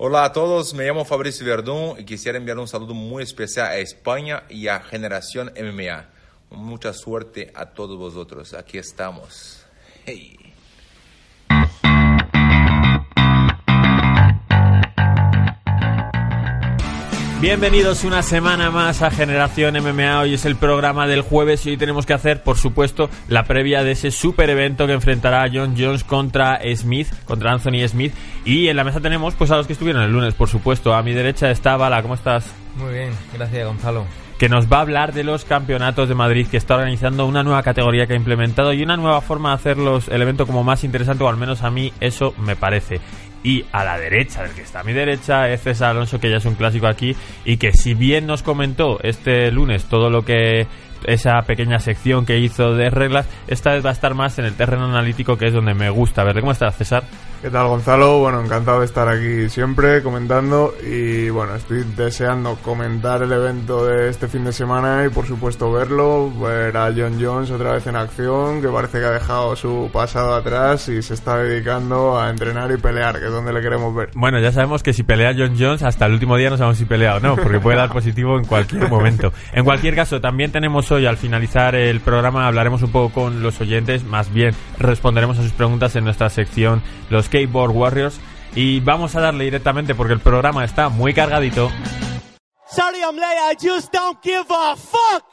Hola a todos, me llamo Fabricio Verdún y quisiera enviar un saludo muy especial a España y a Generación MMA. Mucha suerte a todos vosotros, aquí estamos. Hey. Bienvenidos una semana más a Generación MMA. Hoy es el programa del jueves y hoy tenemos que hacer, por supuesto, la previa de ese super evento que enfrentará a John Jones contra Smith, contra Anthony Smith. Y en la mesa tenemos pues a los que estuvieron el lunes, por supuesto. A mi derecha está Bala, ¿cómo estás? Muy bien, gracias Gonzalo. Que nos va a hablar de los campeonatos de Madrid, que está organizando una nueva categoría que ha implementado y una nueva forma de hacer el evento como más interesante, o al menos a mí eso me parece. Y a la derecha, del que está a mi derecha, es César Alonso, que ya es un clásico aquí, y que si bien nos comentó este lunes todo lo que esa pequeña sección que hizo de reglas, esta vez va a estar más en el terreno analítico, que es donde me gusta verle. ¿Cómo estás, César? ¿Qué tal, Gonzalo? Bueno, encantado de estar aquí siempre comentando y bueno, estoy deseando comentar el evento de este fin de semana y por supuesto verlo, ver a John Jones otra vez en acción, que parece que ha dejado su pasado atrás y se está dedicando a entrenar y pelear, que es donde le queremos ver. Bueno, ya sabemos que si pelea John Jones, hasta el último día no sabemos si pelea o no, porque puede dar positivo en cualquier momento. En cualquier caso, también tenemos hoy, al finalizar el programa, hablaremos un poco con los oyentes, más bien responderemos a sus preguntas en nuestra sección Los Skateboard Warriors. Y vamos a darle directamente porque el programa está muy cargadito. Sorry I'm late, I just don't give a fuck.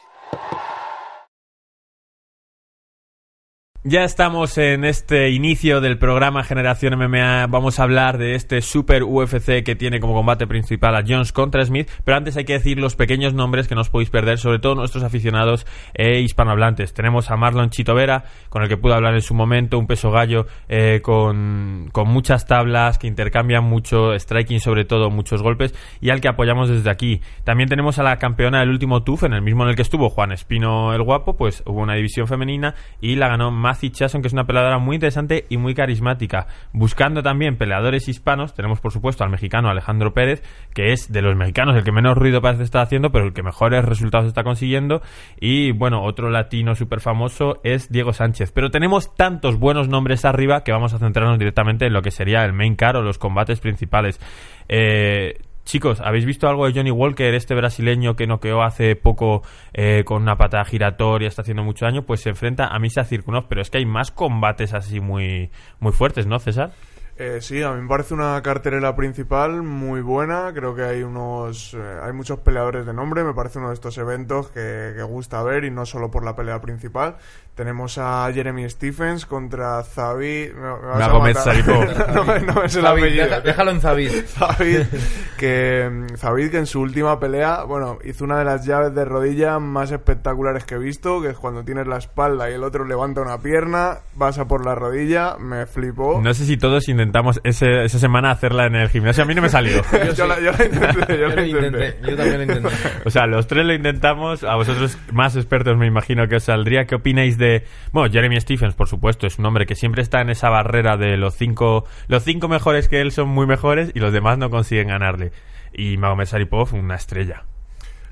Ya estamos en este inicio del programa Generación MMA. Vamos a hablar de este Super UFC que tiene como combate principal a Jones contra Smith. Pero antes hay que decir los pequeños nombres que no os podéis perder, sobre todo nuestros aficionados e hispanohablantes. Tenemos a Marlon Chito Vera, con el que pude hablar en su momento, un peso gallo eh, con, con muchas tablas, que intercambian mucho, striking sobre todo, muchos golpes, y al que apoyamos desde aquí. También tenemos a la campeona del último TUF, en el mismo en el que estuvo Juan Espino el Guapo, pues hubo una división femenina y la ganó más Chason, que es una peleadora muy interesante y muy carismática. Buscando también peleadores hispanos, tenemos por supuesto al mexicano Alejandro Pérez, que es de los mexicanos el que menos ruido parece estar haciendo, pero el que mejores resultados está consiguiendo. Y bueno, otro latino súper famoso es Diego Sánchez. Pero tenemos tantos buenos nombres arriba que vamos a centrarnos directamente en lo que sería el main car o los combates principales. Eh, Chicos, ¿habéis visto algo de Johnny Walker, este brasileño que noqueó hace poco eh, con una patada giratoria, está haciendo mucho daño? Pues se enfrenta a Misa Cirkunov, pero es que hay más combates así muy, muy fuertes, ¿no, César? Eh, sí, a mí me parece una cartelera principal muy buena. Creo que hay unos, eh, hay muchos peleadores de nombre. Me parece uno de estos eventos que, que, gusta ver y no solo por la pelea principal. Tenemos a Jeremy Stephens contra Zavid. No, me Magomed no, me- no me sé el Zavid, apellido. déjalo en Zavid. Zavid, que Zavid que en su última pelea, bueno, hizo una de las llaves de rodilla más espectaculares que he visto, que es cuando tienes la espalda y el otro levanta una pierna, vas a por la rodilla, me flipó. No sé si todos intentamos ese- esa semana hacerla en el gimnasio. A mí no me salió. yo, la, yo la intenté, yo Yo la lo intenté. intenté, yo también lo intenté. O sea, los tres lo intentamos. A vosotros, más expertos, me imagino que os saldría. ¿Qué opináis de. Bueno, Jeremy Stephens, por supuesto, es un hombre que siempre está en esa barrera de los cinco. Los cinco mejores que él son muy mejores y los demás no consiguen ganarle. Y Magomed Saripov, una estrella.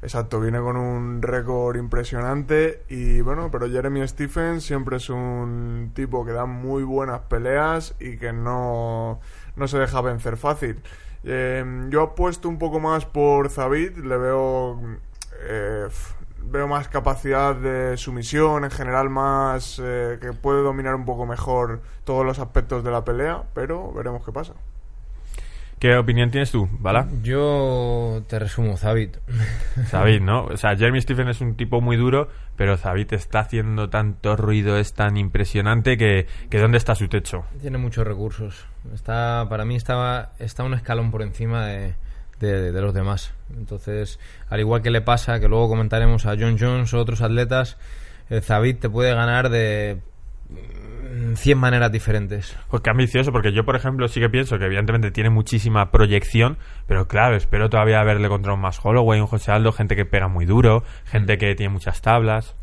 Exacto, viene con un récord impresionante y bueno, pero Jeremy Stephens siempre es un tipo que da muy buenas peleas y que no, no se deja vencer fácil. Eh, yo apuesto un poco más por Zavid, le veo, eh, veo más capacidad de sumisión, en general más eh, que puede dominar un poco mejor todos los aspectos de la pelea, pero veremos qué pasa. ¿Qué opinión tienes tú, Bala? Yo te resumo, Zavid. David, ¿no? O sea, Jeremy Stephens es un tipo muy duro, pero David está haciendo tanto ruido, es tan impresionante que, que ¿dónde está su techo? Tiene muchos recursos. Está, para mí está, está un escalón por encima de, de- de los demás. Entonces, al igual que le pasa, que luego comentaremos a John Jones o otros atletas, el Zavid te puede ganar de 100 maneras diferentes. Pues qué ambicioso, porque yo, por ejemplo, sí que pienso que evidentemente tiene muchísima proyección, pero claro, espero todavía verle contra un más Holloway, un José Aldo, gente que pega muy duro, gente que tiene muchas tablas.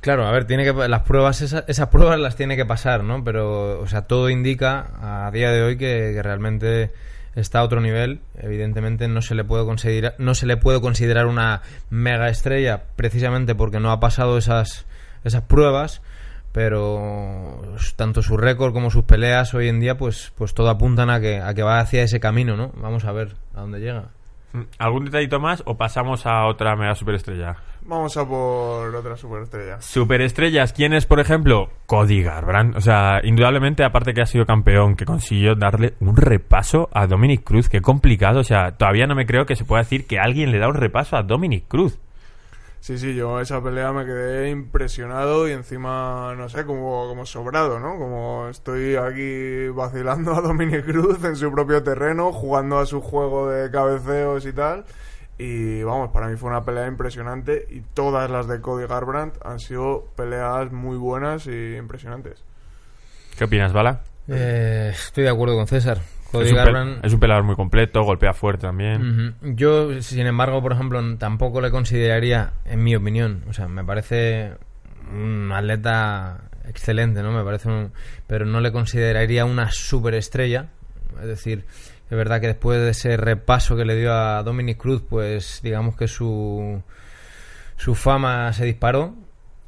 Claro, a ver, tiene que las pruebas esas, esas pruebas las tiene que pasar, ¿no? Pero, o sea, todo indica a día de hoy que, que realmente está a otro nivel. Evidentemente no se le puede considerar no se le puede considerar una mega estrella precisamente porque no ha pasado esas esas pruebas, pero tanto su récord como sus peleas hoy en día, pues, pues todo apuntan a que, a que va hacia ese camino, ¿no? Vamos a ver a dónde llega. ¿Algún detallito más o pasamos a otra mega superestrella? Vamos a por otra superestrella. Superestrellas, ¿quién es, por ejemplo? Cody Garbrandt. O sea, indudablemente, aparte que ha sido campeón, que consiguió darle un repaso a Dominic Cruz. Qué complicado. O sea, todavía no me creo que se pueda decir que alguien le da un repaso a Dominic Cruz. Sí, sí, yo esa pelea me quedé impresionado y encima, no sé, como, como sobrado, ¿no? Como estoy aquí vacilando a Dominic Cruz en su propio terreno, jugando a su juego de cabeceos y tal. Y vamos, para mí fue una pelea impresionante y todas las de Cody Garbrandt han sido peleas muy buenas y impresionantes. ¿Qué opinas, Bala? Eh, estoy de acuerdo con César. Es un, pel- Garbrandt es un peleador muy completo, golpea fuerte también. Yo, sin embargo, por ejemplo, tampoco le consideraría, en mi opinión, o sea, me parece un atleta excelente, ¿no? Me parece un, pero no le consideraría una superestrella. Es decir, es verdad que después de ese repaso que le dio a Dominic Cruz, pues digamos que su su fama se disparó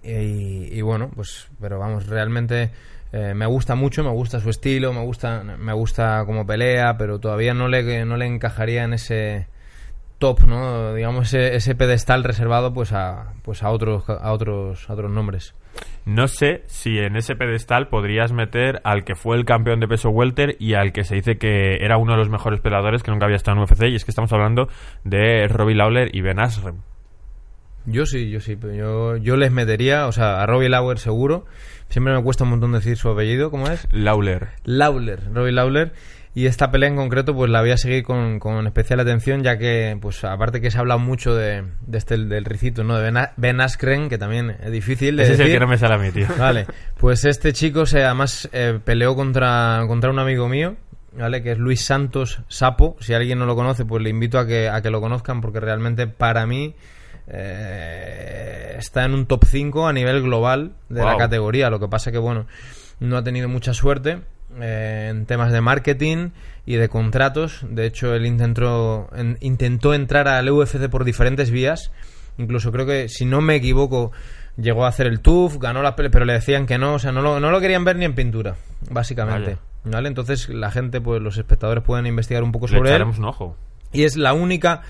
y, y bueno, pues, pero vamos, realmente eh, me gusta mucho, me gusta su estilo, me gusta, me gusta cómo pelea, pero todavía no le, no le encajaría en ese top, ¿no? Digamos ese, ese pedestal reservado pues a pues a otros a otros a otros nombres. No sé si en ese pedestal podrías meter al que fue el campeón de peso welter y al que se dice que era uno de los mejores peleadores que nunca había estado en UFC y es que estamos hablando de Robbie Lawler y Ben Askren. Yo sí, yo sí, pero yo, yo les metería, o sea, a Robbie Lauer seguro. Siempre me cuesta un montón decir su apellido, ¿cómo es? Lawler. Lawler, Robbie Lawler. Y esta pelea en concreto, pues la voy a seguir con, con especial atención, ya que, pues aparte que se ha hablado mucho de, de este, del ricito, ¿no? De Ben, Askren, que también es difícil de Ese es el decir. que no me sale a mí, tío. Vale, pues este chico se además eh, peleó contra, contra un amigo mío, ¿vale? Que es Luis Santos Sapo. Si alguien no lo conoce, pues le invito a que, a que lo conozcan porque realmente para mí eh, está en un top 5 a nivel global de la categoría. Lo que pasa que, bueno, no ha tenido mucha suerte eh, en temas de marketing y de contratos. De hecho, él intentó, en- intentó entrar al UFC por diferentes vías. Incluso creo que, si no me equivoco, llegó a hacer el TUF, ganó la pelea, pero le decían que no. O sea, no lo, no lo querían ver ni en pintura, básicamente. ¿Vale? Entonces, la gente, pues los espectadores pueden investigar un poco Le sobre él. un ojo. Y es la única.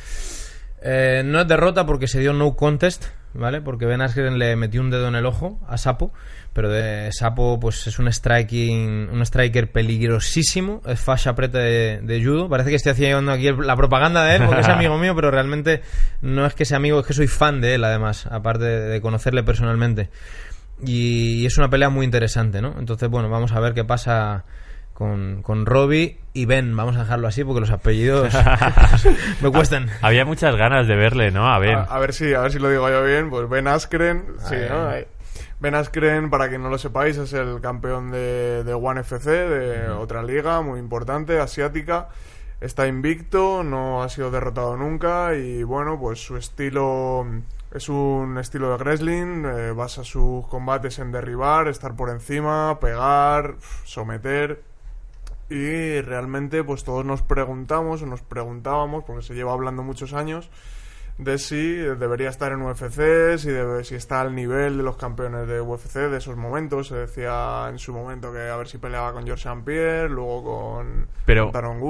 Eh, no es derrota porque se dio no contest, ¿vale? Porque Ben Askren le metió un dedo en el ojo a Sapo. Pero de Sapo, pues es un striking, un striker peligrosísimo. Es fascia preta de, judo. Parece que estoy haciendo aquí la propaganda de él porque es amigo mío, pero realmente no es que sea amigo, es que soy fan de él, además, aparte de, conocerle personalmente. Y es una pelea muy interesante, ¿no? Entonces, bueno, vamos a ver qué pasa con, con Robbie y Ben. Vamos a dejarlo así porque los apellidos me cuestan. Había muchas ganas de verle, ¿no? A ver. A, a ver si, a ver si lo digo yo bien. Pues Ben Askren, sí. ¿no? Ahí. Ben Askren, para quien no lo sepáis, es el campeón de, de One FC, de otra liga muy importante, asiática. Está invicto, no ha sido derrotado nunca y bueno, pues su estilo es un estilo de wrestling, eh, basa sus combates en derribar, estar por encima, pegar, someter y realmente pues todos nos preguntamos o nos preguntábamos, porque se lleva hablando muchos años, de si debería estar en UFC, si, debe, si está al nivel de los campeones de UFC de esos momentos. Se decía en su momento que a ver si peleaba con George St. Pierre, luego con, Pero con Taron.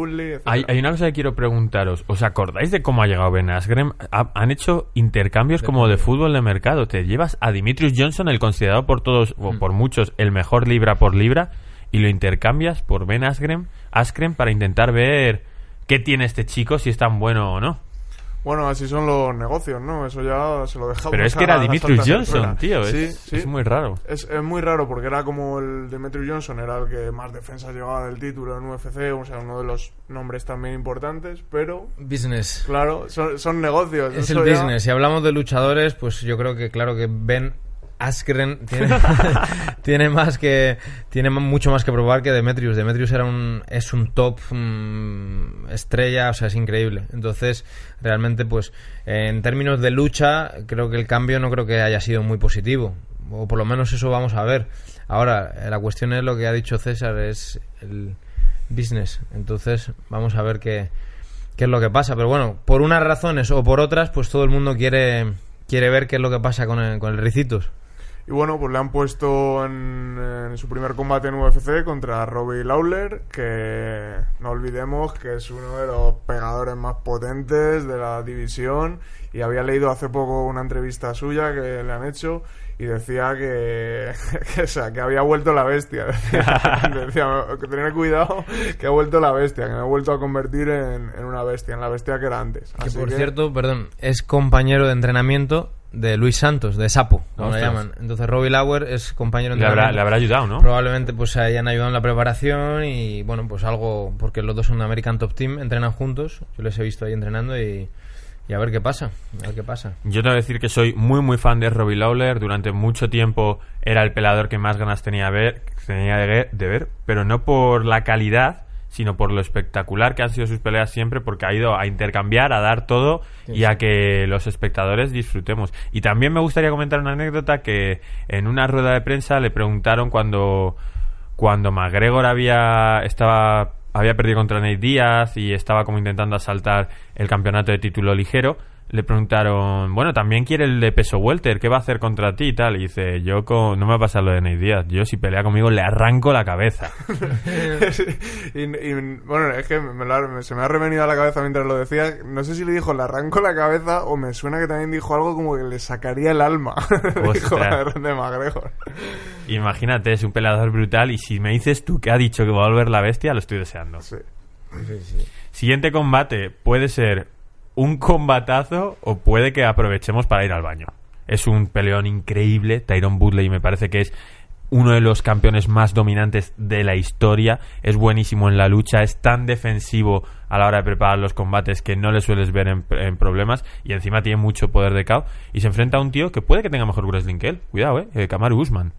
Hay, hay una cosa que quiero preguntaros. ¿Os acordáis de cómo ha llegado Ben Askren? Ha- han hecho intercambios como de fútbol de mercado. Te llevas a Dimitrius Johnson, el considerado por todos o por muchos el mejor libra por libra, y lo intercambias por Ben Askren, Askren para intentar ver qué tiene este chico, si es tan bueno o no. Bueno, así son los negocios, ¿no? Eso ya se lo dejamos Pero es que era Dimitrius Johnson, tío. Sí, es, sí. es muy raro. Es, es muy raro porque era como el Demetrius Johnson, era el que más defensas llevaba del título en UFC, o sea, uno de los nombres también importantes, pero Business. claro, son, son negocios. Es eso el ya- business. Si hablamos de luchadores, pues yo creo que claro que Ben Askren tiene, tiene más que tiene mucho más que probar que Demetrius. Demetrius era un es un top mm, estrella, o sea, es increíble. Entonces, realmente pues en términos de lucha, creo que el cambio no creo que haya sido muy positivo, o por lo menos eso vamos a ver. Ahora, eh, la cuestión es lo que ha dicho César, es el business. Entonces, vamos a ver qué qué es lo que pasa. Pero bueno, por unas razones o por otras, pues todo el mundo quiere, quiere ver qué es lo que pasa con el, con el Ricitos. Y bueno, pues le han puesto en, en su primer combate en UFC contra Robbie Lawler, que no olvidemos que es uno de los pegadores más potentes de la división. Y había leído hace poco una entrevista suya que le han hecho y decía que, que, o sea, que había vuelto la bestia. Decía, decía, que tener cuidado, que ha vuelto la bestia, que me ha vuelto a convertir en, en una bestia, en la bestia que era antes. Que por cierto, perdón, es compañero de entrenamiento de Luis Santos, de Sapo, como le Ostras. llaman. Entonces Robbie Lauer es compañero de Le habrá, le habrá ayudado, ¿no? Probablemente pues hayan ayudado en la preparación y bueno, pues algo, porque los dos son de American Top Team, entrenan juntos, yo les he visto ahí entrenando y, y a ver qué pasa, a ver qué pasa. Yo tengo que decir que soy muy muy fan de Robbie Lawler. Durante mucho tiempo era el pelador que más ganas tenía, ver, tenía de ver, pero no por la calidad, sino por lo espectacular que han sido sus peleas siempre, porque ha ido a intercambiar, a dar todo y a que los espectadores disfrutemos. Y también me gustaría comentar una anécdota que en una rueda de prensa le preguntaron cuando cuando McGregor había estaba había perdido contra Nate Díaz y estaba como intentando asaltar el campeonato de título ligero le preguntaron bueno también quiere el de peso welter qué va a hacer contra ti y tal y dice yo con- no me va a pasar lo de Nate Díaz yo si pelea conmigo le arranco la cabeza y, y, bueno, es que me lo ha- se me ha revenido a la cabeza mientras lo decía. No sé si le dijo le arranco la cabeza o me suena que también dijo algo como que le sacaría el alma. dijo de McGregor. imagínate es un peleador brutal y si me dices tú que ha dicho que va a volver la bestia lo estoy deseando Sí. Siguiente combate puede ser un combatazo o puede que aprovechemos para ir al baño. Es un peleón increíble. Tyron Woodley me parece que es uno de los campeones más dominantes de la historia. Es buenísimo en la lucha, es tan defensivo a la hora de preparar los combates que no le sueles ver en, problemas y encima tiene mucho poder de KO. Y se enfrenta a un tío que puede que tenga mejor wrestling que él. Cuidado, eh. eh Kamaru Usman.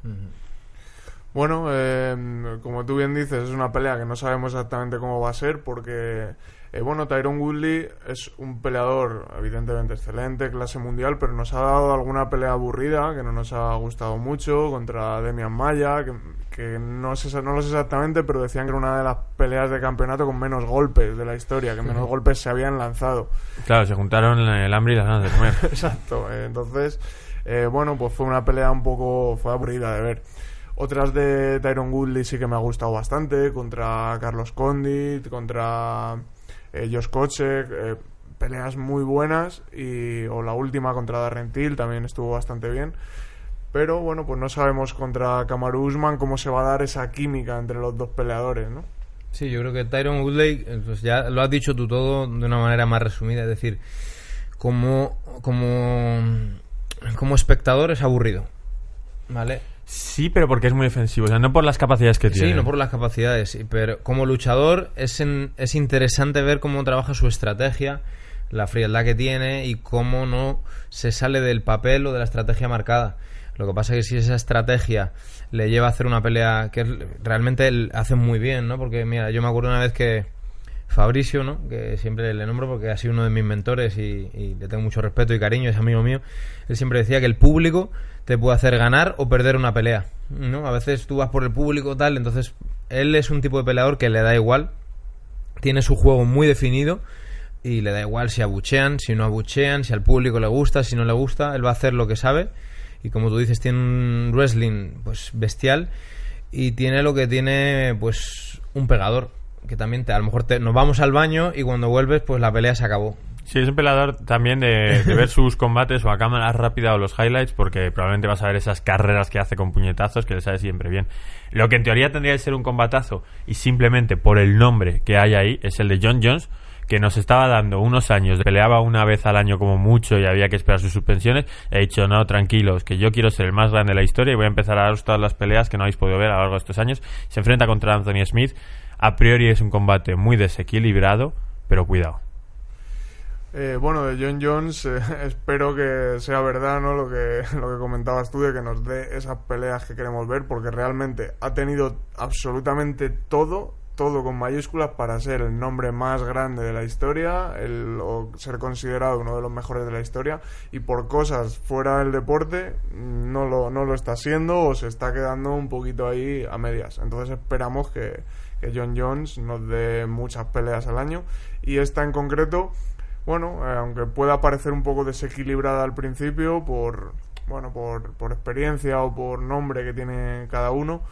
Bueno, eh, como tú bien dices, es una pelea que no sabemos exactamente cómo va a ser porque, eh, bueno, Tyron Woodley es un peleador evidentemente excelente, clase mundial, pero nos ha dado alguna pelea aburrida que no nos ha gustado mucho contra Demian Maya, que, que no, sé, no lo sé exactamente, pero decían que era una de las peleas de campeonato con menos golpes de la historia, que menos golpes se habían lanzado. Claro, se juntaron el hambre y las ganas de comer. Exacto. eh, Entonces, eh, bueno, pues fue una pelea un poco, fue aburrida de ver. Otras de Tyron Woodley sí que me ha gustado bastante, contra Carlos Condit, contra eh, Josh eh, peleas muy buenas, y, o la última contra Darren Till también estuvo bastante bien. Pero bueno, pues no sabemos contra Kamaru Usman cómo se va a dar esa química entre los dos peleadores, ¿no? Sí, yo creo que Tyron Woodley, eh, pues ya lo has dicho tú todo de una manera más resumida, es decir, como, como, como espectador es aburrido, ¿vale? Sí, pero porque es muy defensivo. O sea, no por las capacidades que tiene. Sí, no por las capacidades, pero como luchador es, en- es interesante ver cómo trabaja su estrategia, la frialdad que tiene y cómo no se sale del papel o de la estrategia marcada. Lo que pasa es que si esa estrategia le lleva a hacer una pelea que realmente él hace muy bien, ¿no? Porque mira, yo me acuerdo una vez que Fabricio, ¿no? Que siempre le nombro porque ha sido uno de mis mentores y, y le tengo mucho respeto y cariño, es amigo mío. Él siempre decía que el público te puede hacer ganar o perder una pelea, ¿no? A veces tú vas por el público tal, entonces él es un tipo de peleador que le da igual, tiene su juego muy definido y le da igual si abuchean, si no abuchean, si al público le gusta, si no le gusta, él va a hacer lo que sabe y como tú dices tiene un wrestling pues bestial y tiene lo que tiene pues un pegador que también te, a lo mejor te- nos vamos al baño y cuando vuelves pues la pelea se acabó. Sí, es un peleador también de, de ver sus combates o a cámara rápida o los highlights, porque probablemente vas a ver esas carreras que hace con puñetazos que le sale siempre bien. Lo que en teoría tendría que ser un combatazo, y simplemente por el nombre que hay ahí, es el de John Jones, que nos estaba dando unos años, peleaba una vez al año como mucho y había que esperar sus suspensiones, y ha dicho, no, tranquilos, que yo quiero ser el más grande de la historia y voy a empezar a daros todas las peleas que no habéis podido ver a lo largo de estos años. Se enfrenta contra Anthony Smith, a priori es un combate muy desequilibrado, pero cuidado. Eh, bueno, de John Jones eh, espero que sea verdad ¿no? lo, que, lo que comentabas tú, de que nos dé esas peleas que queremos ver, porque realmente ha tenido absolutamente todo, todo con mayúsculas para ser el nombre más grande de la historia, el, o ser considerado uno de los mejores de la historia, y por cosas fuera del deporte no lo, no lo está siendo o se está quedando un poquito ahí a medias. Entonces esperamos que, que John Jones nos dé muchas peleas al año, y esta en concreto bueno, eh, aunque pueda parecer un poco desequilibrada al principio por, bueno, por, por experiencia o por nombre que tiene cada uno,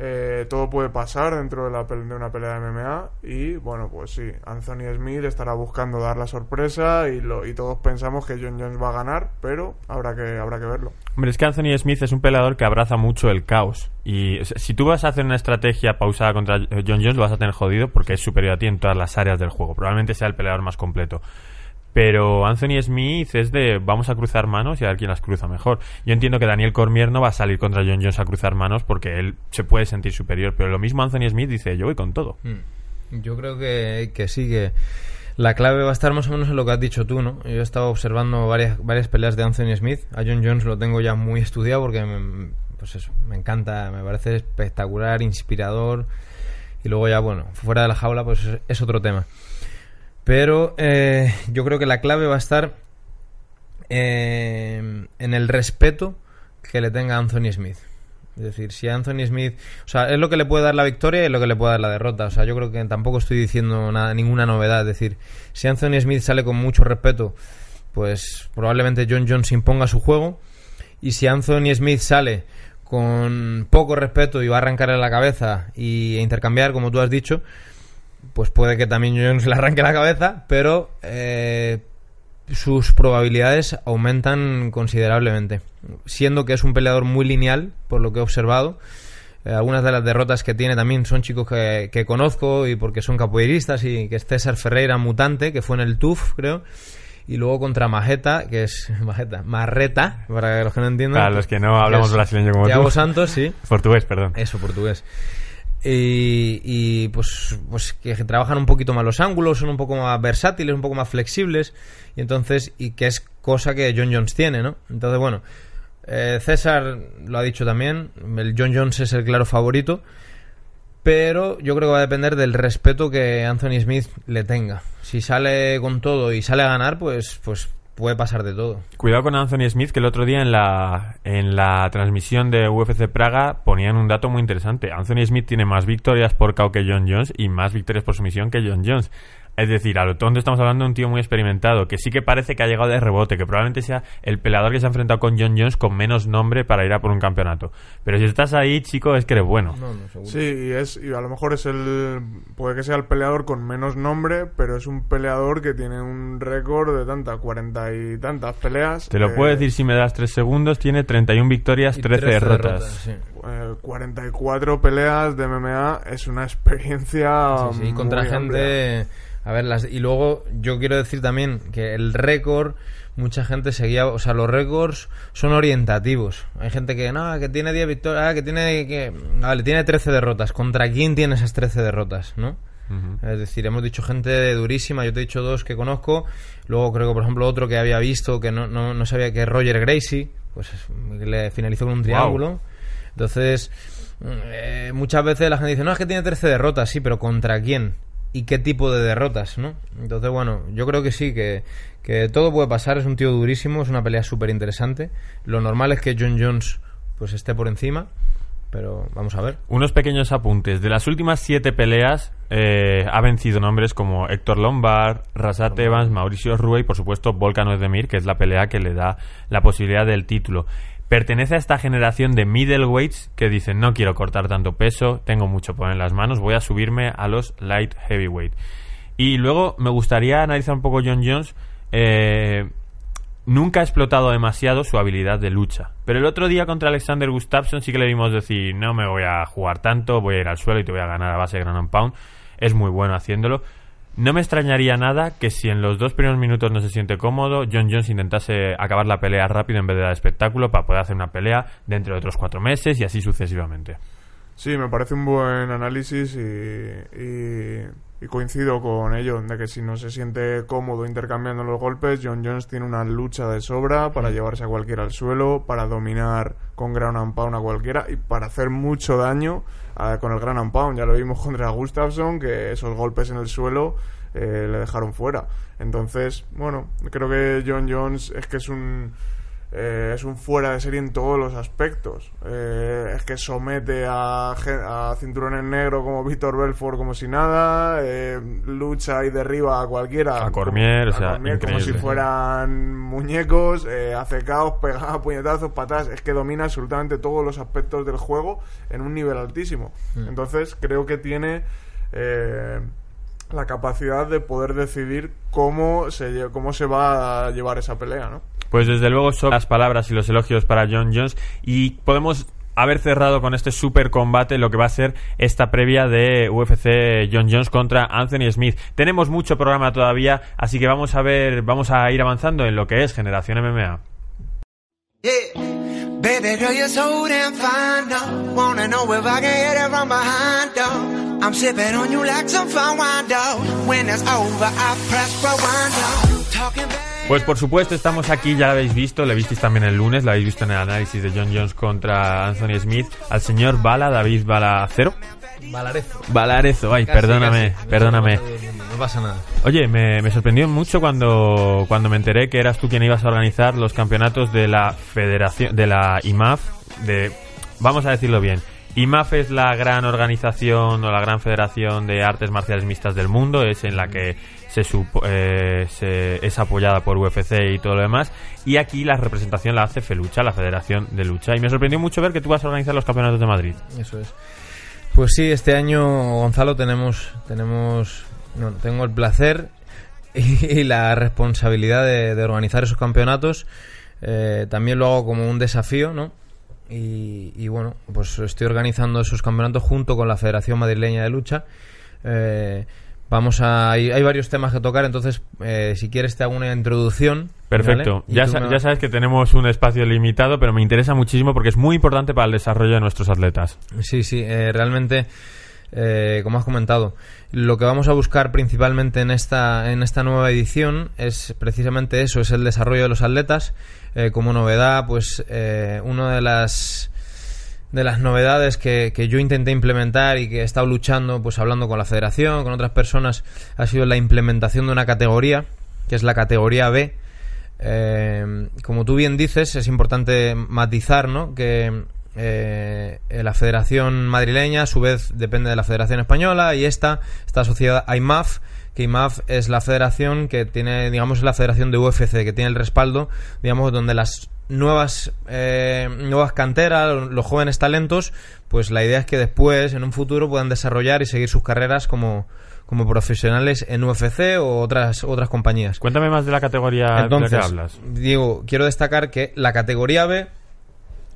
eh, todo puede pasar dentro de, la, de una pelea de MMA y bueno, pues sí, Anthony Smith estará buscando dar la sorpresa y, lo, y todos pensamos que John Jones va a ganar, pero habrá que, habrá que verlo. Hombre, es que Anthony Smith es un peleador que abraza mucho el caos. Y si tú vas a hacer una estrategia pausada contra John Jones, lo vas a tener jodido porque es superior a ti en todas las áreas del juego. Probablemente sea el peleador más completo. Pero Anthony Smith es de vamos a cruzar manos y a ver quién las cruza mejor. Yo entiendo que Daniel Cormier no va a salir contra John Jones a cruzar manos porque él se puede sentir superior. Pero lo mismo Anthony Smith dice, yo voy con todo. Mm. Yo creo que, que sí, que la clave va a estar más o menos en lo que has dicho tú, ¿no? Yo he estado observando varias, varias peleas de Anthony Smith. A John Jones lo tengo ya muy estudiado porque me, pues eso, me encanta, me parece espectacular, inspirador. Y luego ya, bueno, fuera de la jaula, pues es, es otro tema. Pero eh, yo creo que la clave va a estar eh, en el respeto que le tenga Anthony Smith. Es decir, si Anthony Smith, o sea, es lo que le puede dar la victoria y es lo que le puede dar la derrota. O sea, yo creo que tampoco estoy diciendo nada, ninguna novedad. Es decir, si Anthony Smith sale con mucho respeto, pues probablemente John Jones imponga su juego. Y si Anthony Smith sale con poco respeto y va a arrancarle la cabeza y e intercambiar, como tú has dicho, pues puede que también Jones le arranque la cabeza, pero eh, sus probabilidades aumentan considerablemente. Siendo que es un peleador muy lineal, por lo que he observado. Eh, algunas de las derrotas que tiene también son chicos que, que conozco y porque son capoeiristas y que es César Ferreira Mutante, que fue en el TUF, creo. Y luego contra Majeta, que es Majeta, Marreta, para los que no entiendan. Para los que no hablamos brasileño como Thiago tú. Santos, sí. Portugués, perdón. Eso, portugués. Y, y, pues, pues que trabajan un poquito más los ángulos, son un poco más versátiles, un poco más flexibles. Y entonces, y que es cosa que John Jones tiene, ¿no? Entonces, bueno, eh, César lo ha dicho también, el John Jones es el claro favorito. Pero yo creo que va a depender del respeto que Anthony Smith le tenga. Si sale con todo y sale a ganar, pues, pues puede pasar de todo. Cuidado con Anthony Smith, que el otro día en la, en la transmisión de UFC Praga ponían un dato muy interesante. Anthony Smith tiene más victorias por KO que John Jones y más victorias por sumisión que John Jones. Es decir, a lo tonto estamos hablando de un tío muy experimentado, que sí que parece que ha llegado de rebote, que probablemente sea el peleador que se ha enfrentado con John Jones con menos nombre para ir a por un campeonato. Pero si estás ahí, chico, es que eres bueno. No, no, seguro. Sí, y, es, y a lo mejor es el. Puede que sea el peleador con menos nombre, pero es un peleador que tiene un récord de tantas, cuarenta y tantas peleas. Te lo eh, puedo decir si me das tres segundos, tiene 31 victorias, Y 13, 13 derrotas. sí. eh, 44 peleas de MMA es una experiencia. Sí, sí, contra amplia. A ver, las, y luego yo quiero decir también que el récord, mucha gente seguía. O sea, los récords son orientativos. Hay gente que, no, que tiene 10 victorias, ah, que tiene. Que, vale, tiene 13 derrotas. ¿Contra quién tiene esas 13 derrotas, no? Es decir, hemos dicho gente durísima, yo te he dicho dos que conozco, luego creo que por ejemplo otro que había visto que no, no, no sabía que es Roger Gracie, pues es- le finalizó con un triángulo. Entonces, mm, eh, muchas veces la gente dice, no, es que tiene 13 derrotas, sí, pero ¿contra quién? ¿Y qué tipo de derrotas, no? Entonces, bueno, yo creo que sí, que, que todo puede pasar, es un tío durísimo, es una pelea súper interesante. Lo normal es que John Jones pues esté por encima, pero vamos a ver. Unos pequeños apuntes. De las últimas siete peleas eh, ha vencido nombres como Héctor Lombard, Rasat Evans, Mauricio Rue y por supuesto Volkan Ozdemir, que es la pelea que le da la posibilidad del título. Pertenece a esta generación de middleweights que dicen no quiero cortar tanto peso, tengo mucho por en las manos, voy a subirme a los light heavyweight. Y luego me gustaría analizar un poco John Jones. eh, nunca ha explotado demasiado su habilidad de lucha. Pero el otro día contra Alexander Gustafsson sí que le vimos decir, no me voy a jugar tanto, voy a ir al suelo y te voy a ganar a base de ground pound. Es muy bueno haciéndolo. No me extrañaría nada que si en los dos primeros minutos no se siente cómodo, John Jones intentase acabar la pelea rápido en vez de dar espectáculo para poder hacer una pelea dentro de otros cuatro meses y así sucesivamente. Sí, me parece un buen análisis y, y- y coincido con ello, de que si no se siente cómodo intercambiando los golpes, John Jones tiene una lucha de sobra para llevarse a cualquiera al suelo, para dominar con ground and pound a cualquiera y para hacer mucho daño ah, con el ground and pound. Ya lo vimos contra Gustafsson, que esos golpes en el suelo eh, le dejaron fuera. Entonces, bueno, creo que John Jones es que es un eh, es un fuera de serie en todos los aspectos. Eh, es que somete a, a cinturones negros como Víctor Belfort como si nada, eh, lucha y derriba a cualquiera. A Cormier, como, o sea, Cormier como si fueran muñecos, eh, hace caos, pega a puñetazos, patadas. Es que domina absolutamente todos los aspectos del juego en un nivel altísimo. Mm. Entonces creo que tiene... eh, la capacidad de poder decidir cómo se, cómo se va a llevar esa pelea, ¿no? Pues desde luego son las palabras y los elogios para John Jones y podemos haber cerrado con este super combate lo que va a ser esta previa de UFC John Jones contra Anthony Smith. Tenemos mucho programa todavía, así que vamos a ver, vamos a ir avanzando en lo que es Generación MMA. Yeah. Baby girl, you're so damn fine. Wanna know if I can hit it from behind, though. I'm on you like some fine. When it's over, press. Pues por supuesto estamos aquí, ya lo habéis visto, lo visteis también el lunes, lo habéis visto en el análisis de John Jones contra Anthony Smith, al señor Bala, David Balacero. Valarezo. Valarezo, ay, Casi, perdóname, casi. perdóname. No pasa nada. Oye, me, me sorprendió mucho cuando, cuando me enteré que eras tú quien ibas a organizar los campeonatos de la federación, de la IMAF, de, vamos a decirlo bien, IMAF es la gran organización o la gran federación de artes marciales mixtas del mundo, es en la que se, supo- eh, se- es apoyada por UFC y todo lo demás, y aquí la representación la hace FELUCHA, la Federación de Lucha, y me sorprendió mucho ver que tú vas a organizar los campeonatos de Madrid. Eso es. Pues sí, este año, Gonzalo, tenemos, tenemos, no, tengo el placer y, la responsabilidad de, organizar esos campeonatos. Eh, también lo hago como un desafío, ¿no? Y, y bueno, pues estoy organizando esos campeonatos junto con la Federación Madrileña de Lucha. Eh, vamos a, hay, hay varios temas que tocar, entonces, eh, si quieres te hago una introducción. Perfecto. Ya, sa- me ya sabes que tenemos un espacio limitado, pero me interesa muchísimo porque es muy importante para el desarrollo de nuestros atletas. Sí, sí, eh, realmente, eh, como has comentado, lo que vamos a buscar principalmente en esta, en esta nueva edición es precisamente eso, es el desarrollo de los atletas. Eh, como novedad, pues eh, una de las de las novedades que, que yo intenté implementar y que he estado luchando, pues hablando con la federación, con otras personas, ha sido la implementación de una categoría, que es la categoría B. Eh, como tú bien dices, es importante matizar, ¿no? Que eh, la Federación Madrileña, a su vez, depende de la Federación Española y esta está asociada a IMAF, que IMAF es la federación que tiene, digamos, la federación de UFC, que tiene el respaldo, digamos, donde las nuevas eh, nuevas canteras, los jóvenes talentos, pues la idea es que después, en un futuro, puedan desarrollar y seguir sus carreras como, como profesionales en UFC o otras otras compañías. Cuéntame más de la categoría de la Entonces, que hablas. Diego, quiero destacar que la categoría B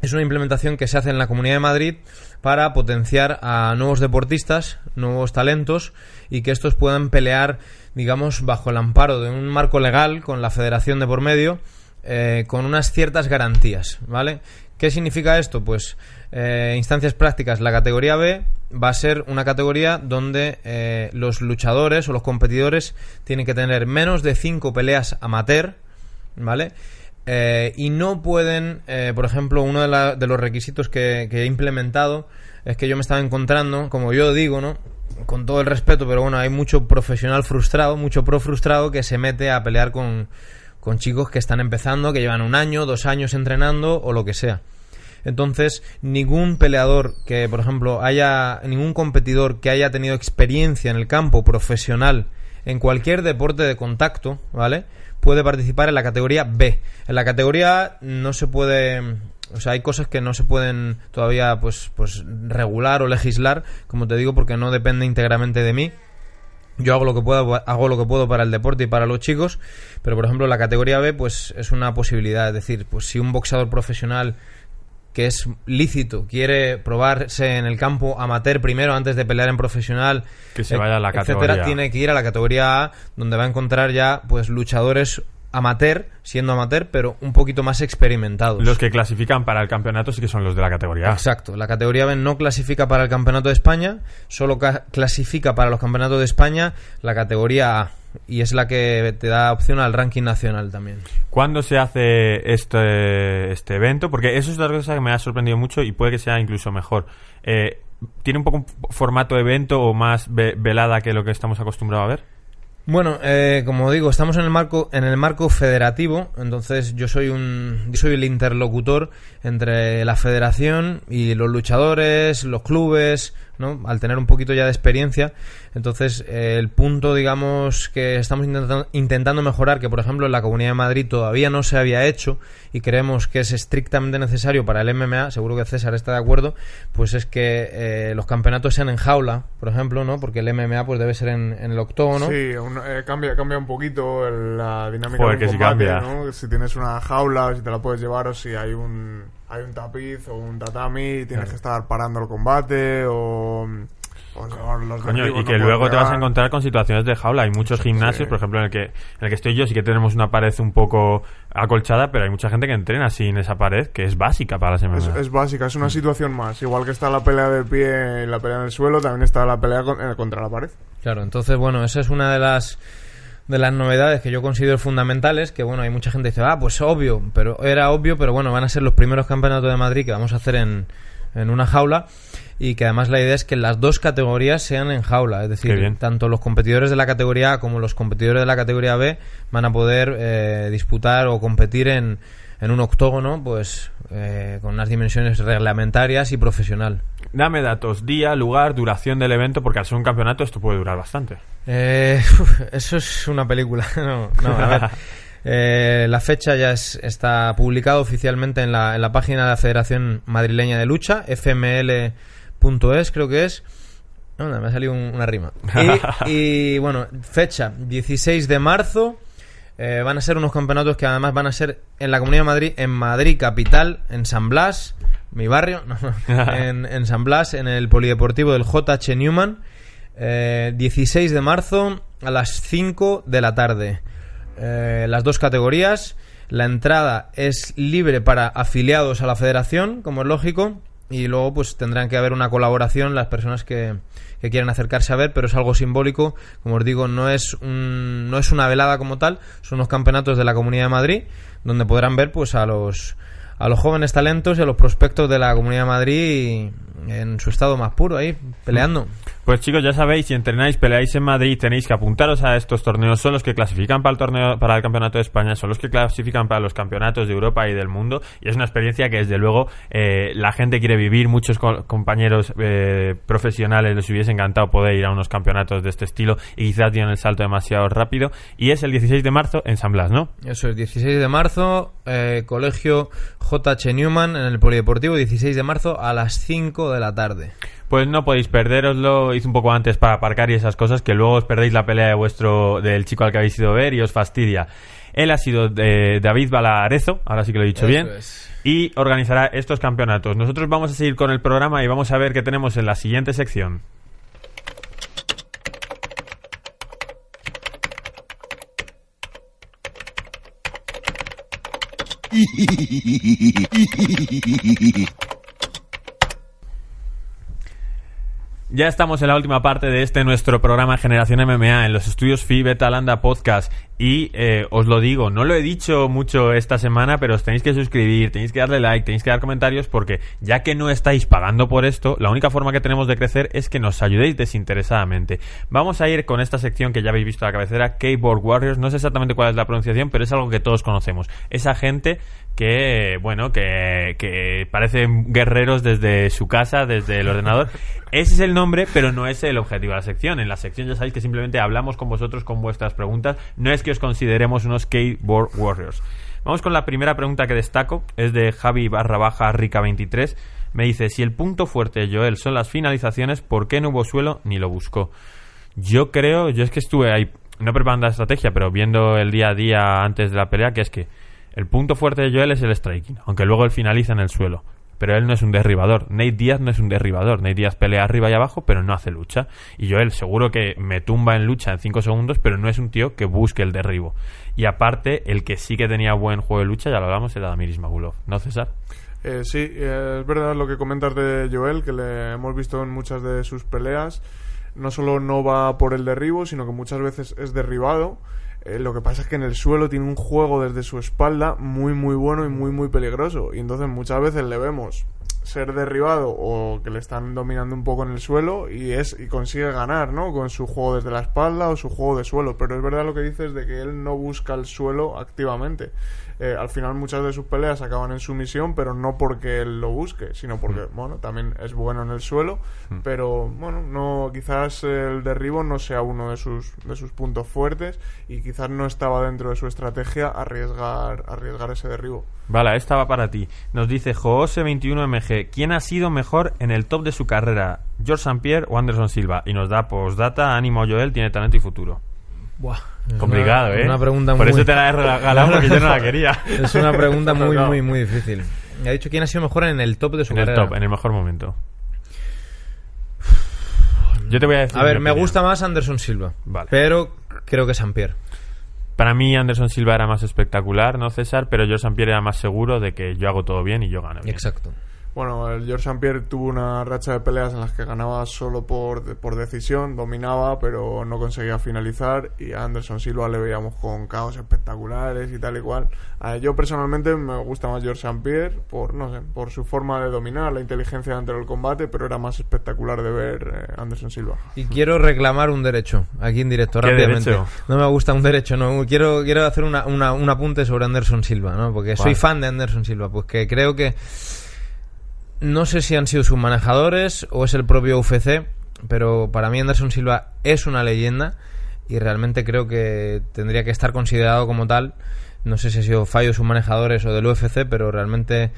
es una implementación que se hace en la Comunidad de Madrid para potenciar a nuevos deportistas, nuevos talentos y que estos puedan pelear, digamos, bajo el amparo de un marco legal con la federación de por medio, eh, con unas ciertas garantías, ¿vale? ¿Qué significa esto? Pues eh, instancias prácticas, la categoría B va a ser una categoría donde eh, los luchadores o los competidores tienen que tener menos de 5 peleas amateur, ¿vale? Eh, y no pueden, por ejemplo, uno de, la- de los requisitos que he implementado es que yo me estaba encontrando, como yo digo, ¿no? Con todo el respeto, pero bueno, hay mucho profesional frustrado, mucho pro frustrado que se mete a pelear con, con chicos que están empezando, que llevan un año, dos años entrenando o lo que sea. Entonces, ningún peleador que, por ejemplo, haya, ningún competidor que haya tenido experiencia en el campo profesional en cualquier deporte de contacto, ¿vale? Puede participar en la categoría B. En la categoría A no se puede, o sea, hay cosas que no se pueden todavía, pues, pues regular o legislar, como te digo, porque no depende íntegramente de mí. Yo hago lo que puedo, hago lo que puedo para el deporte y para los chicos, pero por ejemplo la categoría B pues es una posibilidad, es decir, pues si un boxeador profesional que es lícito quiere probarse en el campo amateur primero antes de pelear en profesional, Que se vaya a la etcétera, categoría. tiene que ir a la categoría A, donde va a encontrar ya pues luchadores amateur, siendo amateur, pero un poquito más experimentados. Los que clasifican para el campeonato sí que son los de la categoría A. Exacto, la categoría B no clasifica para el Campeonato de España, solo ca- clasifica para los Campeonatos de España la categoría A y es la que te da opción al ranking nacional también. ¿Cuándo se hace este, este evento? Porque eso es otra cosa que me ha sorprendido mucho y puede que sea incluso mejor. Eh, ¿Tiene un poco un formato evento o más ve- velada que lo que estamos acostumbrados a ver? Bueno, eh, como digo, estamos en el marco en el marco federativo, entonces yo soy un yo soy el interlocutor entre la federación y los luchadores, los clubes, ¿no? Al tener un poquito ya de experiencia, entonces eh, el punto, digamos, que estamos intentando, intentando mejorar, que por ejemplo en la Comunidad de Madrid todavía no se había hecho y creemos que es estrictamente necesario para el MMA, seguro que César está de acuerdo, pues es que eh, los campeonatos sean en jaula, por ejemplo, ¿no? Porque el MMA pues debe ser en, en el octógono. Sí, un- eh, cambia, cambia un poquito el- la dinámica Joder, del que sí cambia. ¿no? Si tienes una jaula, o si te la puedes llevar, o si hay un, hay un tapiz o un tatami y tienes que estar parando el combate, o... los Coño, y que luego te vas a encontrar con situaciones de jaula. Hay muchos gimnasios, sí. por ejemplo, en el, que, en el que estoy yo, sí que tenemos una pared un poco acolchada, pero hay mucha gente que entrena sin esa pared, que es básica para las Es, MMA. es básica, es una situación más. Igual que está la pelea de pie y la pelea en el suelo, también está la pelea con- eh, contra la pared. Claro, entonces, bueno, esa es una de las de las novedades que yo considero fundamentales, que bueno, hay mucha gente que dice, ah, pues obvio, pero era obvio, pero bueno, van a ser los primeros campeonatos de Madrid que vamos a hacer en, en una jaula y que además la idea es que las dos categorías sean en jaula, es decir, tanto los competidores de la categoría A como los competidores de la categoría B van a poder eh, disputar o competir en, en un octógono, pues eh, con unas dimensiones reglamentarias y profesional. Dame datos, día, lugar, duración del evento, porque al ser un campeonato esto puede durar bastante. Eh, eso es una película. no, no, a ver. Eh, la fecha ya es- está publicada oficialmente en la, en la página de la Federación Madrileña de Lucha, fml.es creo que es. Me ha salido un- una rima. Y, y, bueno, fecha 16 de marzo. Eh, van a ser unos campeonatos que además van a ser en la Comunidad de Madrid, en Madrid capital, en San Blas, mi barrio, no, en, en San Blas, en el Polideportivo del JH Newman. Eh, 16 de marzo a las 5 de la tarde. Eh, las dos categorías. La entrada es libre para afiliados a la federación, como es lógico. Y luego pues tendrán que haber una colaboración las personas que, que quieran acercarse a ver, pero es algo simbólico. Como os digo, no es, un, no es una velada como tal, son unos campeonatos de la Comunidad de Madrid, donde podrán ver pues a los, a los jóvenes talentos y a los prospectos de la Comunidad de Madrid en su estado más puro ahí, peleando. Pues chicos, ya sabéis, si entrenáis, peleáis en Madrid, tenéis que apuntaros a estos torneos. Son los que clasifican para el torneo, para el campeonato de España, son los que clasifican para los campeonatos de Europa y del mundo. Y es una experiencia que desde luego eh, la gente quiere vivir. Muchos co- compañeros eh, profesionales les hubiese encantado poder ir a unos campeonatos de este estilo y quizás dieron el salto demasiado rápido. Y es el 16 de marzo en San Blas, ¿no? Eso es, 16 de marzo, eh, Colegio JH Newman en el Polideportivo, 16 de marzo a las 5 de la tarde. Pues no podéis perderoslo, hice un poco antes para aparcar y esas cosas, que luego os perdéis la pelea de vuestro del chico al que habéis ido a ver y os fastidia. Él ha sido de David Balarezo, ahora sí que lo he dicho Eso bien, es. y organizará estos campeonatos. Nosotros vamos a seguir con el programa y vamos a ver qué tenemos en la siguiente sección. Ya estamos en la última parte de este nuestro programa Generación MMA en los estudios FI Betalanda Podcast y eh, os lo digo, no lo he dicho mucho esta semana, pero os tenéis que suscribir, tenéis que darle like, tenéis que dar comentarios porque ya que no estáis pagando por esto, la única forma que tenemos de crecer es que nos ayudéis desinteresadamente. Vamos a ir con esta sección que ya habéis visto a la cabecera, Keyboard Warriors, no sé exactamente cuál es la pronunciación, pero es algo que todos conocemos. Esa gente que, bueno, que, que parecen guerreros desde su casa, desde el ordenador. Ese es el nombre, pero no es el objetivo de la sección. En la sección ya sabéis que simplemente hablamos con vosotros con vuestras preguntas. No es que os consideremos unos keyboard warriors. Vamos con la primera pregunta que destaco. Es de Javi barra baja rica 23. Me dice, si el punto fuerte de Joel son las finalizaciones, ¿por qué no hubo suelo ni lo buscó? Yo creo, yo es que estuve ahí, no preparando la estrategia, pero viendo el día a día antes de la pelea, que es que el punto fuerte de Joel es el striking, aunque luego él finaliza en el suelo. Pero él no es un derribador. Nate Díaz no es un derribador. Nate Díaz pelea arriba y abajo, pero no hace lucha. Y Joel seguro que me tumba en lucha en 5 segundos, pero no es un tío que busque el derribo. Y aparte, el que sí que tenía buen juego de lucha, ya lo hablamos, era Damir Ismagulov. ¿No, César? Eh, sí, eh, es verdad lo que comentas de Joel, que le hemos visto en muchas de sus peleas. No solo no va por el derribo, sino que muchas veces es derribado. Eh, lo que pasa es que en el suelo tiene un juego desde su espalda muy muy bueno y muy muy peligroso. Y entonces muchas veces le vemos ser derribado o que le están dominando un poco en el suelo y es y consigue ganar, ¿no? Con su juego desde la espalda o su juego de suelo. Pero es verdad lo que dices de que él no busca el suelo activamente. Eh, al final muchas de sus peleas acaban en sumisión, pero no porque él lo busque, sino porque, Mm. bueno, también es bueno en el suelo, pero, bueno, no quizás el derribo no sea uno de sus, de sus puntos fuertes y quizás no estaba dentro de su estrategia arriesgar, arriesgar ese derribo. Vale, esta va para ti. Nos dice Joose21MG, ¿quién ha sido mejor en el top de su carrera? ¿George St. Pierre o Anderson Silva? Y nos da postdata, ánimo Joel, tiene talento y futuro. Buah, Complicado, una- ¿eh? Una pregunta Por muy... eso te la he regalado porque yo no la quería. Es una pregunta muy, No. muy, muy difícil. Me ha dicho quién ha sido mejor en el top de su En el carrera. top, en el mejor momento. Yo te voy a decir. A ver, me opinión. gusta más Anderson Silva. Vale. Pero creo que San Pierre. Para mí Anderson Silva era más espectacular, ¿no, César? Pero St. Pierre era más seguro de que yo hago todo bien y yo gano. Exacto. Bueno, el George St. Pierre tuvo una racha de peleas en las que ganaba solo por, por decisión, dominaba, pero no conseguía finalizar. Y a Anderson Silva le veíamos con caos espectaculares y tal y cual. A yo personalmente me gusta más George St. Pierre por, no sé, por su forma de dominar, la inteligencia dentro del combate, pero era más espectacular de ver eh, Anderson Silva. Y quiero reclamar un derecho, aquí en directo, ¿Qué rápidamente. derecho? No me gusta un derecho, no. Quiero, quiero hacer una, una- un apunte sobre Anderson Silva, ¿no? Porque soy fan de Anderson Silva, pues que creo que. No sé si han sido sus manejadores o es el propio UFC, pero para mí Anderson Silva es una leyenda y realmente creo que tendría que estar considerado como tal. No sé si ha sido fallo de sus manejadores o del UFC, pero realmente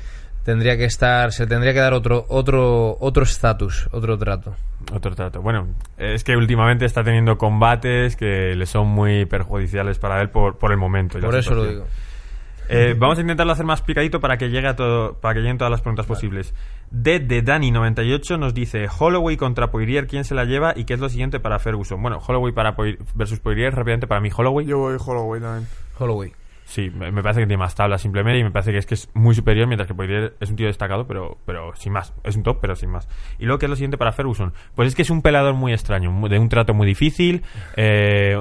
tendría que estar, se tendría que dar otro, otro, otro estatus, otro trato. Otro trato. Bueno, es que últimamente está teniendo combates que le son muy perjudiciales para él por, por el momento. Por eso lo digo. Eh, vamos a intentarlo hacer más picadito para que llegue a todo, para que lleguen todas las preguntas posibles. D de Dani98 nos dice Holloway contra Poirier, ¿quién se la lleva? Y qué es lo siguiente para Ferguson. Bueno, Holloway para Poir- versus Poirier, rápidamente para mí Holloway. Yo voy Holloway también. Holloway. Sí, me parece que tiene más tablas simplemente y me parece que es que es muy superior, mientras que Poirier es un tío destacado, pero, pero sin más. Es un top, pero sin más. Y luego, ¿qué es lo siguiente para Ferguson? Pues es que es un peleador muy extraño, de un trato muy difícil. eh,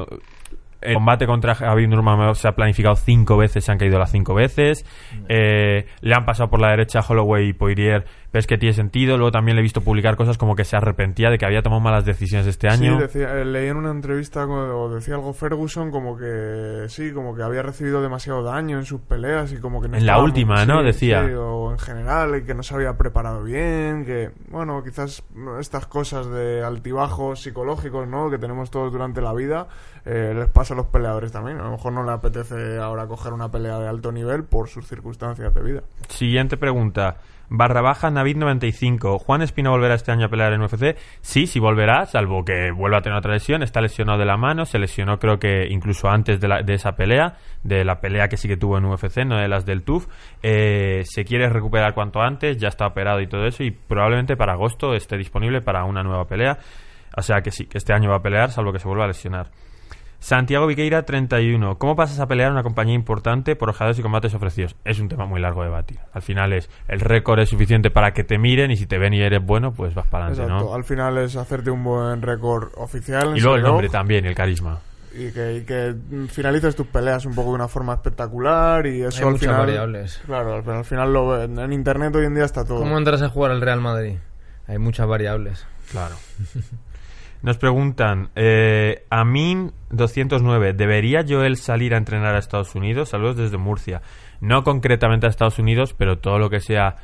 el combate contra Javier Nurmagomedov se ha planificado cinco veces, se han caído las cinco veces. Eh, le han pasado por la derecha a Holloway y Poirier, pero es que tiene sentido. Luego también le he visto publicar cosas como que se arrepentía de que había tomado malas decisiones este año. Sí, decía, eh, leí en una entrevista o decía algo Ferguson como que sí, como que había recibido demasiado daño en sus peleas y como que no En la última, muy- ¿no? sí, Decía. sí, o en general y que no se había preparado bien, que bueno, quizás estas cosas de altibajos psicológicos, ¿no? Que tenemos todos durante la vida eh, les pasa a los peleadores también. A lo mejor no le apetece ahora coger una pelea de alto nivel por sus circunstancias de vida. Siguiente pregunta. Barra baja Navid95. ¿Juan Espina volverá este año a pelear en UFC? Sí, sí volverá, salvo que vuelva a tener otra lesión. Está lesionado de la mano, se lesionó creo que incluso antes de, la- de esa pelea, de la pelea que sí que tuvo en UFC, no de las del TUF. Eh, se quiere recuperar cuanto antes, ya está operado y todo eso, y probablemente para agosto esté disponible para una nueva pelea. O sea que sí, que este año va a pelear, salvo que se vuelva a lesionar. Santiago Viqueira 31. ¿Cómo pasas a pelear una compañía importante por ojeadores y combates ofrecidos? Es un tema muy largo de debatir. Al final es el récord es suficiente para que te miren y si te ven y eres bueno, pues vas para adelante, Exacto. ¿no? Al final es hacerte un buen récord oficial. Y luego el nombre también y el carisma. y que, y que finalices tus peleas un poco de una forma espectacular y eso Hay al final variables. claro al, al final lo en, en internet hoy en día está todo ¿Cómo entras a jugar al Real Madrid? Hay muchas variables. Claro. Nos preguntan, eh, Amin209, ¿debería Joel salir a entrenar a Estados Unidos? Saludos desde Murcia. No concretamente a Estados Unidos, pero todo lo que sea...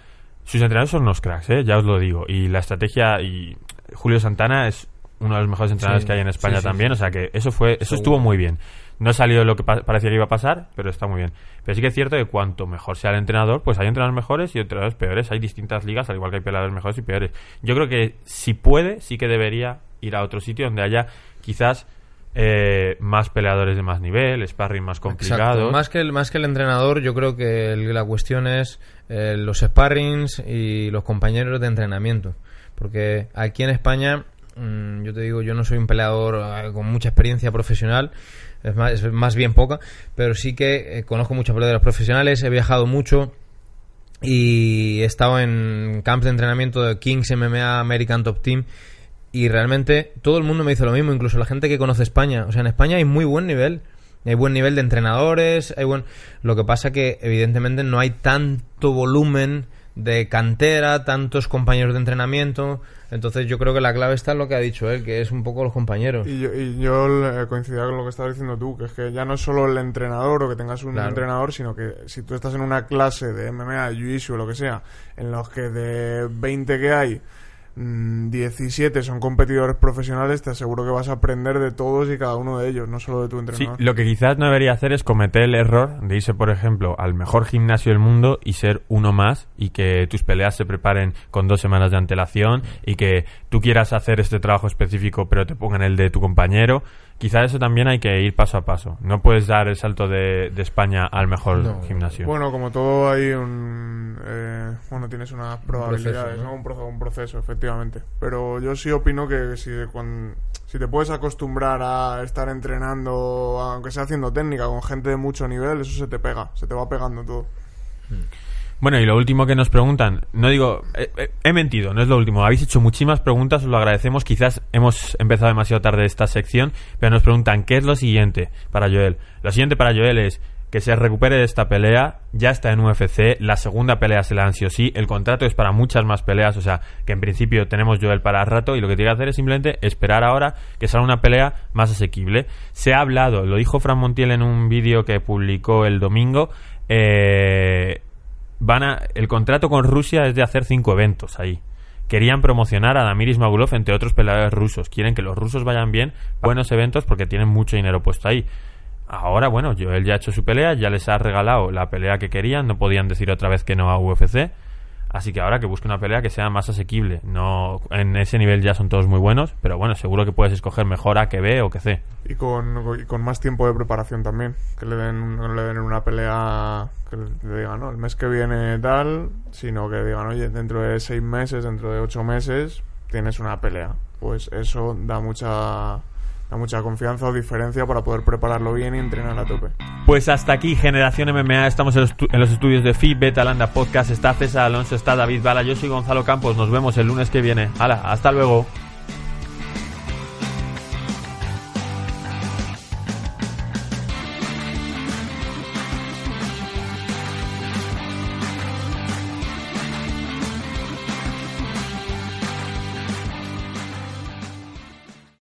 Sus entrenadores son unos cracks, ¿eh? ya os lo digo. Y la estrategia... y Julio Santana es uno de los mejores entrenadores Sí, que hay en España sí, sí, también, o sea que eso fue eso Seguro. estuvo muy bien. No salió lo que pa- parecía que iba a pasar, pero está muy bien. Pero sí que es cierto que cuanto mejor sea el entrenador, pues hay entrenadores mejores y entrenadores peores. Hay distintas ligas, al igual que hay peleadores mejores y peores. Yo creo que si puede, sí que debería ir a otro sitio donde haya quizás eh, más peleadores de más nivel, sparring más complicados. Exacto. Más que, el, más que el entrenador, yo creo que el- la cuestión es eh, los sparrings y los compañeros de entrenamiento. Porque aquí en España, mm, yo te digo, yo no soy un peleador eh, con mucha experiencia profesional, es más, es más bien poca, pero sí que eh, conozco muchos peleadores profesionales, he viajado mucho y he estado en camps de entrenamiento de Kings MMA American Top Team y realmente todo el mundo me dice lo mismo, incluso la gente que conoce España. O sea, en España hay muy buen nivel. Hay buen nivel de entrenadores, hay buen... Lo que pasa que evidentemente no hay tanto volumen de cantera, tantos compañeros de entrenamiento. Entonces yo creo que la clave está en lo que ha dicho él, que es un poco los compañeros. Y yo, y yo eh, coincido con lo que estabas diciendo tú, que es que ya no es solo el entrenador o que tengas un Claro. entrenador, sino que si tú estás en una clase de MMA, Jiu-Jitsu o lo que sea, en los que de 20 que hay, 17 son competidores profesionales, te aseguro que vas a aprender de todos y cada uno de ellos, no solo de tu Sí, entrenador. lo que quizás no debería hacer es cometer el error de irse, por ejemplo, al mejor gimnasio del mundo y ser uno más y que tus peleas se preparen con dos semanas de antelación y que tú quieras hacer este trabajo específico pero te pongan el de tu compañero. Quizás eso también hay que ir paso a paso. No puedes dar el salto de, de España al mejor No. gimnasio. Bueno, como todo hay un... eh, bueno, tienes unas probabilidades, ¿no? ¿no? Un, proceso, un proceso, efectivamente. Pero yo sí opino que si, cuan- si te puedes acostumbrar a estar entrenando, aunque sea haciendo técnica, con gente de mucho nivel, eso se te pega, se te va pegando todo. Bueno, y lo último que nos preguntan, no digo, eh, eh, he mentido, no es lo último. Habéis hecho muchísimas preguntas, os lo agradecemos. Quizás hemos empezado demasiado tarde esta sección, pero nos preguntan, ¿qué es lo siguiente para Joel? Lo siguiente para Joel es que se recupere de esta pelea, ya está en UFC, la segunda pelea se la sí o sí, el contrato es para muchas más peleas, o sea, que en principio tenemos Joel para rato y lo que tiene que hacer es simplemente esperar ahora que salga una pelea más asequible. Se ha hablado, lo dijo Fran Montiel en un vídeo que publicó el domingo, eh, van a el contrato con Rusia es de hacer cinco eventos ahí. Querían promocionar a Damir Ismagulov entre otros peleadores rusos. Quieren que los rusos vayan bien, buenos eventos porque tienen mucho dinero puesto ahí. Ahora, bueno, Joel ya ha hecho su pelea, ya les ha regalado la pelea que querían, no podían decir otra vez que no a UFC. Así que ahora que busque una pelea que sea más asequible. No, en ese nivel ya son todos muy buenos, pero bueno, seguro que puedes escoger mejor A que B o que C. Y con, con más tiempo de preparación también. Que le den, no le den una pelea que le digan, no, el mes que viene tal, sino que digan, oye, dentro de seis meses, dentro de ocho meses, tienes una pelea. Pues eso da mucha, da mucha confianza o diferencia para poder prepararlo bien y entrenar a tope. Pues hasta aquí, Generación MMA. Estamos en los, estudios de FIB, Podcast. Está César Alonso, está David Bala. Yo soy Gonzalo Campos. Nos vemos el lunes que viene. Hala, hasta luego.